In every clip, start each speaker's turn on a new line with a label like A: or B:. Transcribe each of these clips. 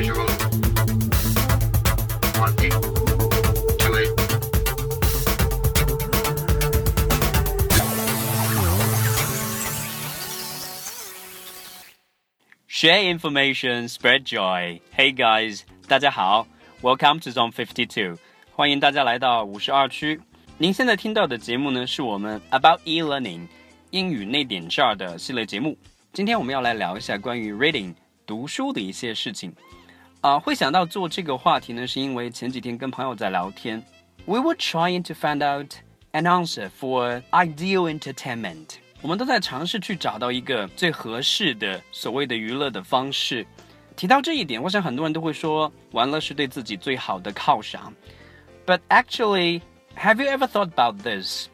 A: Share information, spread joy. Hey guys, guys，大家好，Welcome to Zone Fifty Two，欢迎大家来到五十二区。您现在听到的节目呢，是我们 About E-Learning 英语那点事儿的系列节目。今天我们要来聊一下关于 reading 读书的一些事情。啊、会想到做这个话题呢，是因为前几天跟朋友在聊天，We were trying to find out an answer for ideal entertainment。我们都在尝试去找到一个最合适的所谓的娱乐的方式。提到这一点，我想很多人都会说，玩乐是对自己最好的犒赏。But actually, have you ever thought about this？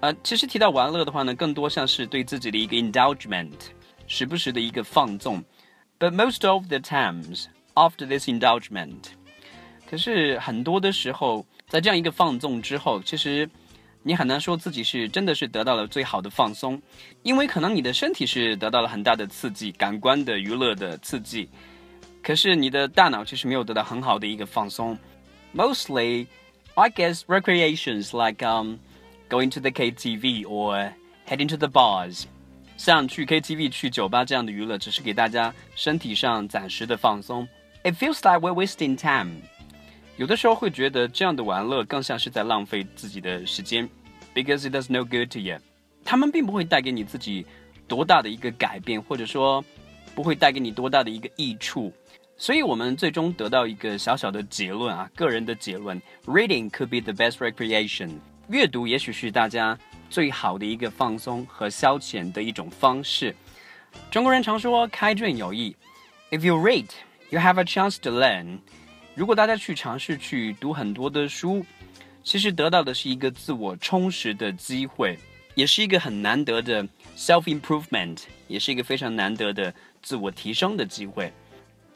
A: 呃，其实提到玩乐的话呢，更多像是对自己的一个 indulgement，时不时的一个放纵。But most of the times after this indulgement，可是很多的时候，在这样一个放纵之后，其实你很难说自己是真的是得到了最好的放松，因为可能你的身体是得到了很大的刺激，感官的娱乐的刺激，可是你的大脑其实没有得到很好的一个放松。Mostly, I guess recreations like um going to the KTV or heading to the bars. 像去 KTV、去酒吧这样的娱乐，只是给大家身体上暂时的放松。 It feels like we're wasting time. 有的时候会觉得这样的玩乐更像是在浪费自己的时间，because it does no good to you。他们并不会带给你自己多大的一个改变，或者说不会带给你多大的一个益处。所以我们最终得到一个小小的结论啊，个人的结论：reading could be the best recreation。阅读也许是大家最好的一个放松和消遣的一种方式。中国人常说开卷有益，If you read, You have a chance to learn。如果大家去尝试去读很多的书，其实得到的是一个自我充实的机会，也是一个很难得的 self improvement，也是一个非常难得的自我提升的机会。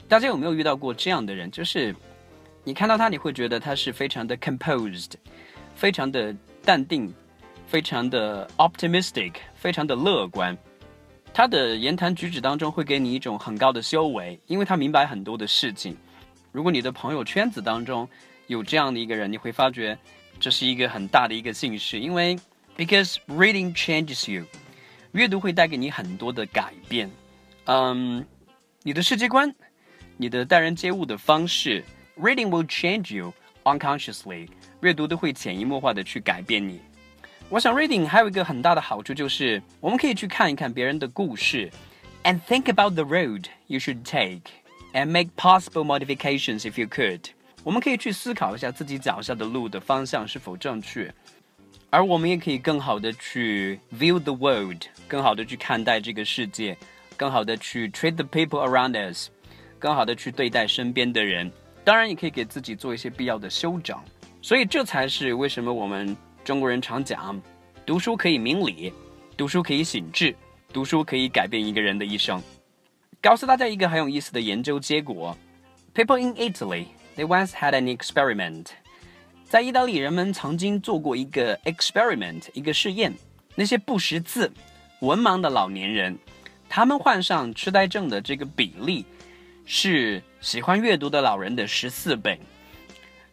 A: 大家有没有遇到过这样的人？就是你看到他，你会觉得他是非常的 composed，非常的淡定，非常的 optimistic，非常的乐观。他的言谈举止当中会给你一种很高的修为，因为他明白很多的事情。如果你的朋友圈子当中有这样的一个人，你会发觉这是一个很大的一个幸事，因为 because reading changes you，阅读会带给你很多的改变。嗯，你的世界观，你的待人接物的方式，reading will change you unconsciously，阅读都会潜移默化的去改变你。我想 reading 还有一个很大的好处就是，我们可以去看一看别人的故事，and think about the road you should take。and make possible modifications if you could。我们可以去思考一下自己脚下的路的方向是否正确，而我们也可以更好的去 view the world，更好的去看待这个世界，更好的去 treat the people around us，更好的去对待身边的人。当然，也可以给自己做一些必要的修整。所以，这才是为什么我们 中国人常讲，读书可以明理，读书可以醒智，读书可以改变一个人的一生。告诉大家一个很有意思的研究结果：People in Italy they once had an experiment。在意大利，人们曾经做过一个 experiment，一个试验。那些不识字、文盲的老年人，他们患上痴呆症的这个比例是喜欢阅读的老人的十四倍。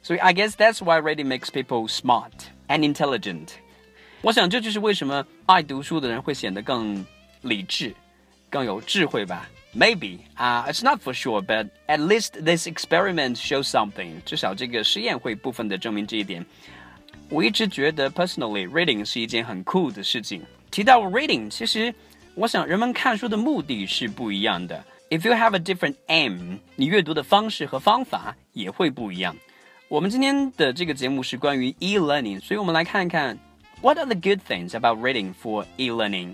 A: 所以，I guess that's why reading makes people smart and intelligent。我想这就是为什么爱读书的人会显得更理智、更有智慧吧。Maybe, uh, it's not for sure, but at least this experiment shows something. 至少这个实验会部分的证明这一点。我一直觉得，personally reading 是一件很酷的事情。提到 reading，其实我想人们看书的目的是不一样的。If you have a different aim，你阅读的方式和方法也会不一样。 我们今天的这个节目是关于 e-learning，所以我们来看一看 What are the good things about reading for e-learning？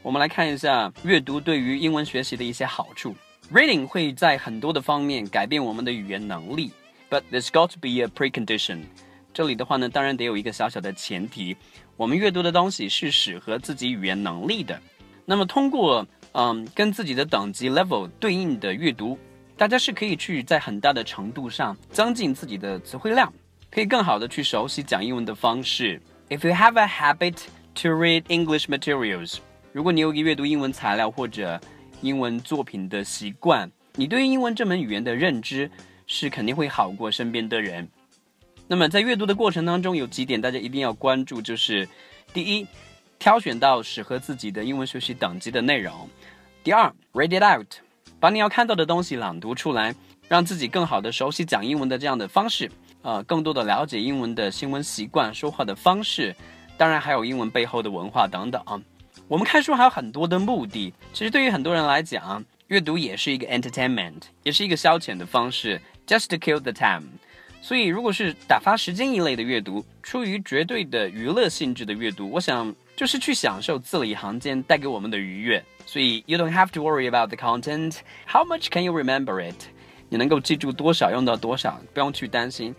A: 我们来看一下阅读对于英文学习的一些好处。Reading 会在很多的方面改变我们的语言能力，but there's got to be a precondition。这里的话呢，当然得有一个小小的前提，我们阅读的东西是适合自己语言能力的。那么通过嗯跟自己的等级 level 对应的阅读，大家是可以去在很大的程度上增进自己的词汇量，可以更好的去熟悉讲英文的方式。If you have a habit to read English materials，如果你有一个阅读英文材料或者英文作品的习惯你对于英文这门语言的认知是肯定会好过身边的人。那么在阅读的过程当中，有几点大家一定要关注，就是第一，挑选到适合自己的英文学习等级的内容；第二，read it out，把你要看到的东西朗读出来，让自己更好的熟悉讲英文的这样的方式，呃，更多的了解英文的新闻习惯、说话的方式，当然还有英文背后的文化等等啊。我们看书还有很多的目的，其实对于很多人来讲，阅读也是一个 entertainment，也是一个消遣的方式，just to kill the time。所以，如果是打发时间一类的阅读，出于绝对的娱乐性质的阅读，我想就是去享受字里行间带给我们的愉悦。所以，you don't have to worry about the content. How much can you remember it? 你能够记住多少，用到多少，不用去担心。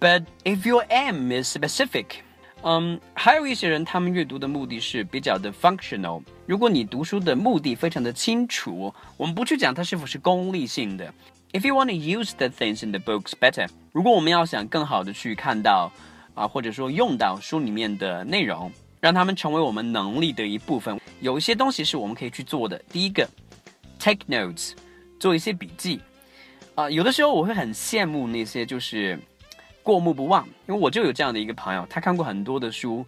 A: But if your aim is specific, 嗯，还有一些人，他们阅读的目的是比较的 functional。如果你读书的目的非常的清楚，我们不去讲它是否是功利性的。If you want to use the things in the books better，如果我们要想更好的去看到啊，或者说用到书里面的内容， 让他们成为我们能力的一部分，有一些东西是我们可以去做的。第一个，take notes，做一些笔记。啊，有的时候我会很羡慕那些就是过目不忘，因为我就有这样的一个朋友，他看过很多的书，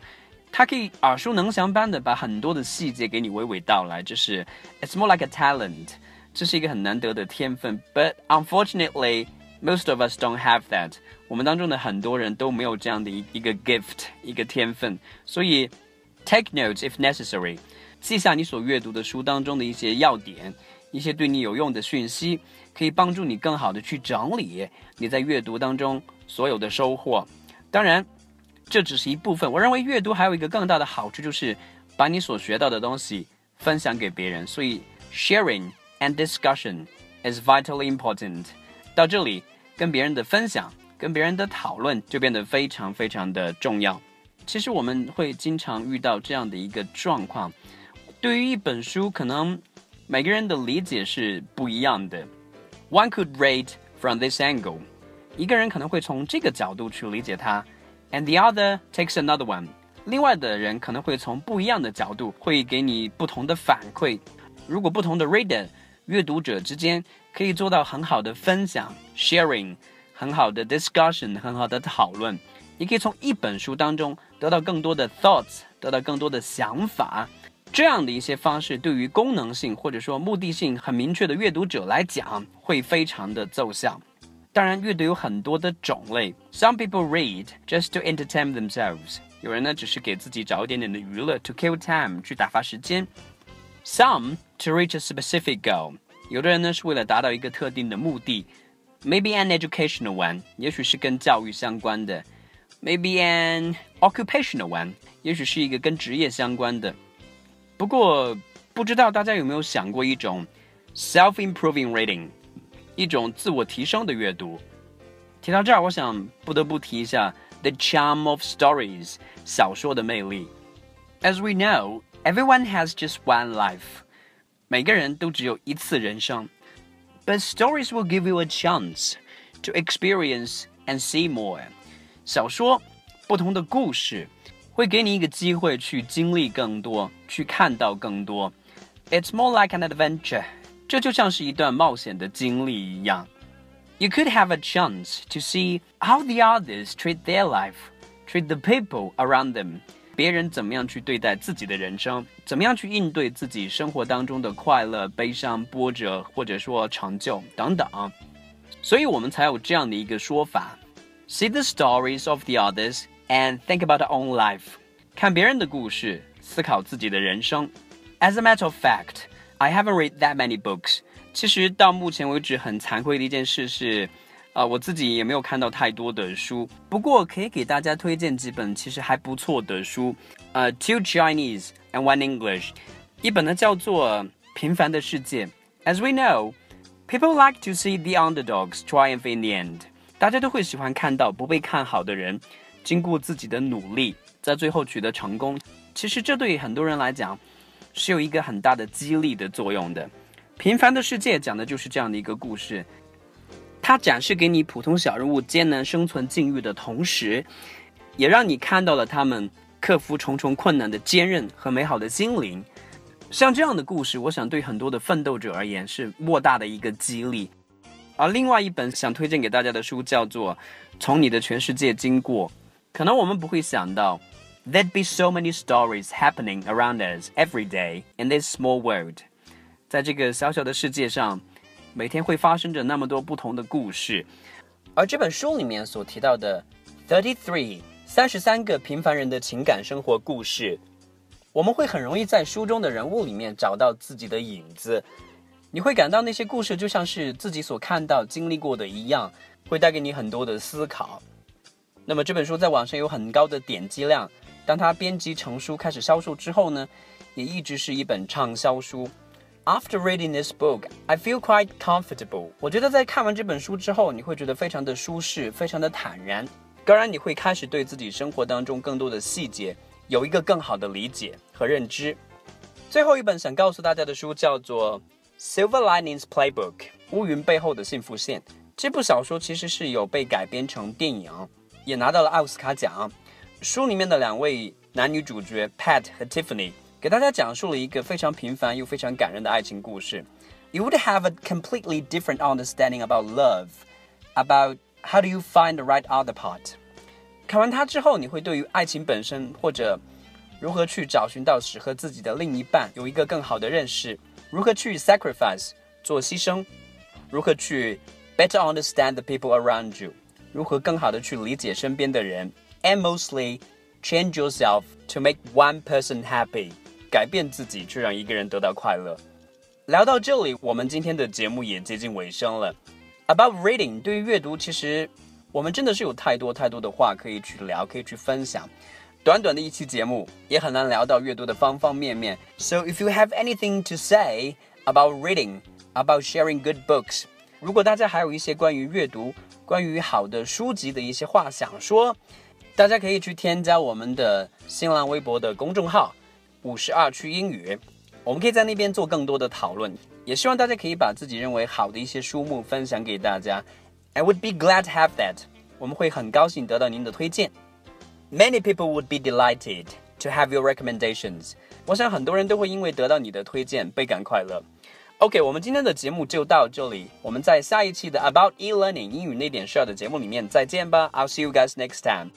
A: 他可以耳熟能详般的把很多的细节给你娓娓道来，就是 it's more like a talent。这是一个很难得的天分，but unfortunately most of us don't have that。我们当中的很多人都没有这样的一一个 gift，一个天分。所以 take notes if necessary，记下你所阅读的书当中的一些要点，一些对你有用的讯息，可以帮助你更好的去整理你在阅读当中所有的收获。当然，这只是一部分。我认为阅读还有一个更大的好处，就是把你所学到的东西分享给别人。所以 sharing。and discussion is vitally important。 到这里，跟别人的分享、跟别人的讨论就变得非常非常的重要。其实我们会经常遇到这样的一个状况：对于一本书，可能每个人的理解是不一样的。One could read from this angle，一个人可能会从这个角度去理解它，and the other takes another one。另外的人可能会从不一样的角度，会给你不同的反馈。如果不同的 reader 阅读者之间可以做到很好的分享 （sharing），很好的 discussion，很好的讨论。你可以从一本书当中得到更多的 thoughts，得到更多的想法。这样的一些方式，对于功能性或者说目的性很明确的阅读者来讲，会非常的奏效。当然，阅读有很多的种类。Some people read just to entertain themselves。有人呢，只是给自己找一点点的娱乐，to kill time，去打发时间。Some to reach a specific goal， 有的人呢是为了达到一个特定的目的，maybe an educational one，也许是跟教育相关的；maybe an occupational one，也许是一个跟职业相关的。不过，不知道大家有没有想过一种 self-improving reading，一种自我提升的阅读。提到这儿，我想不得不提一下 the charm of stories，小说的魅力。As we know。Everyone has just one life. 每个人都只有一次人生. But stories will give you a chance to experience and see more. 小说，不同的故事，会给你一个机会去经历更多，去看到更多。It's more like an adventure. 这就像是一段冒险的经历一样。You could have a chance to see how the others treat their life, treat the people around them. 别人怎么样去对待自己的人生，怎么样去应对自己生活当中的快乐、悲伤、波折，或者说成就等等，所以我们才有这样的一个说法：see the stories of the others and think about our own life。看别人的故事，思考自己的人生。As a matter of fact, I haven't read that many books。其实到目前为止，很惭愧的一件事是。啊，我自己也没有看到太多的书，不过可以给大家推荐几本其实还不错的书。呃，Two Chinese and One English，一本呢叫做《平凡的世界》。As we know, people like to see the underdogs triumph in the end。大家都会喜欢看到不被看好的人经过自己的努力，在最后取得成功。其实这对于很多人来讲是有一个很大的激励的作用的。《平凡的世界》讲的就是这样的一个故事。它展示给你普通小人物艰难生存境遇的同时，也让你看到了他们克服重重困难的坚韧和美好的心灵。像这样的故事，我想对很多的奋斗者而言是莫大的一个激励。而另外一本想推荐给大家的书叫做《从你的全世界经过》，可能我们不会想到，There'd be so many stories happening around us every day in this small world。在这个小小的世界上，每天会发生着那么多不同的故事。而这本书里面所提到的 Thirty Three 三十三个平凡人的情感生活故事。我们会很容易在书中的人物里面找到自己的影子，你会感到那些故事就像是自己所看到、经历过的一样，会带给你很多的思考。那么这本书在网上有很高的点击量，当它编辑成书开始销售之后呢，也一直是一本畅销书。After reading this book, I feel quite comfortable。我觉得在看完这本书之后，你会觉得非常的舒适，非常的坦然。当然，你会开始对自己生活当中更多的细节。有一个更好的理解和认知。最后一本想告诉大家的书叫做《Silver Linings Playbook》乌云背后的幸福线。这部小说其实是有被改编成电影，也拿到了奥斯卡奖。书里面的两位男女主角 Pat 和 Tiffany 给大家讲述了一个非常平凡又非常感人的爱情故事。You would have a completely different understanding about love, about how do you find the right other part. 看完它之后，你会对于爱情本身，或者如何去找寻到适合自己的另一半，有一个更好的认识。如何去 sacrifice 做牺牲，如何去 better understand the people around you，如何更好的去理解身边的人，and mostly change yourself to make one person happy， 改变自己去让一个人得到快乐。聊到这里，我们今天的节目也接近尾声了。About reading，对于阅读，其实。我们真的是有太多太多的话可以去聊，可以去分享。短短的一期节目也很难聊到阅读的方方面面。So if you have anything to say about reading, about sharing good books，如果大家还有一些关于阅读、关于好的书籍的一些话想说，大家可以去添加我们的新浪微博的公众号“五十二区英语”，我们可以在那边做更多的讨论。也希望大家可以把自己认为好的一些书目分享给大家。I would be glad to have that. 我们会很高兴得到您的推荐。Many people would be delighted to have your recommendations. 我想很多人都会因为得到你的推荐倍感快乐。OK，我们今天的节目就到这里，我们在下一期的 About E-learning 英语那点事儿的节目里面再见吧。I'll see you guys next time.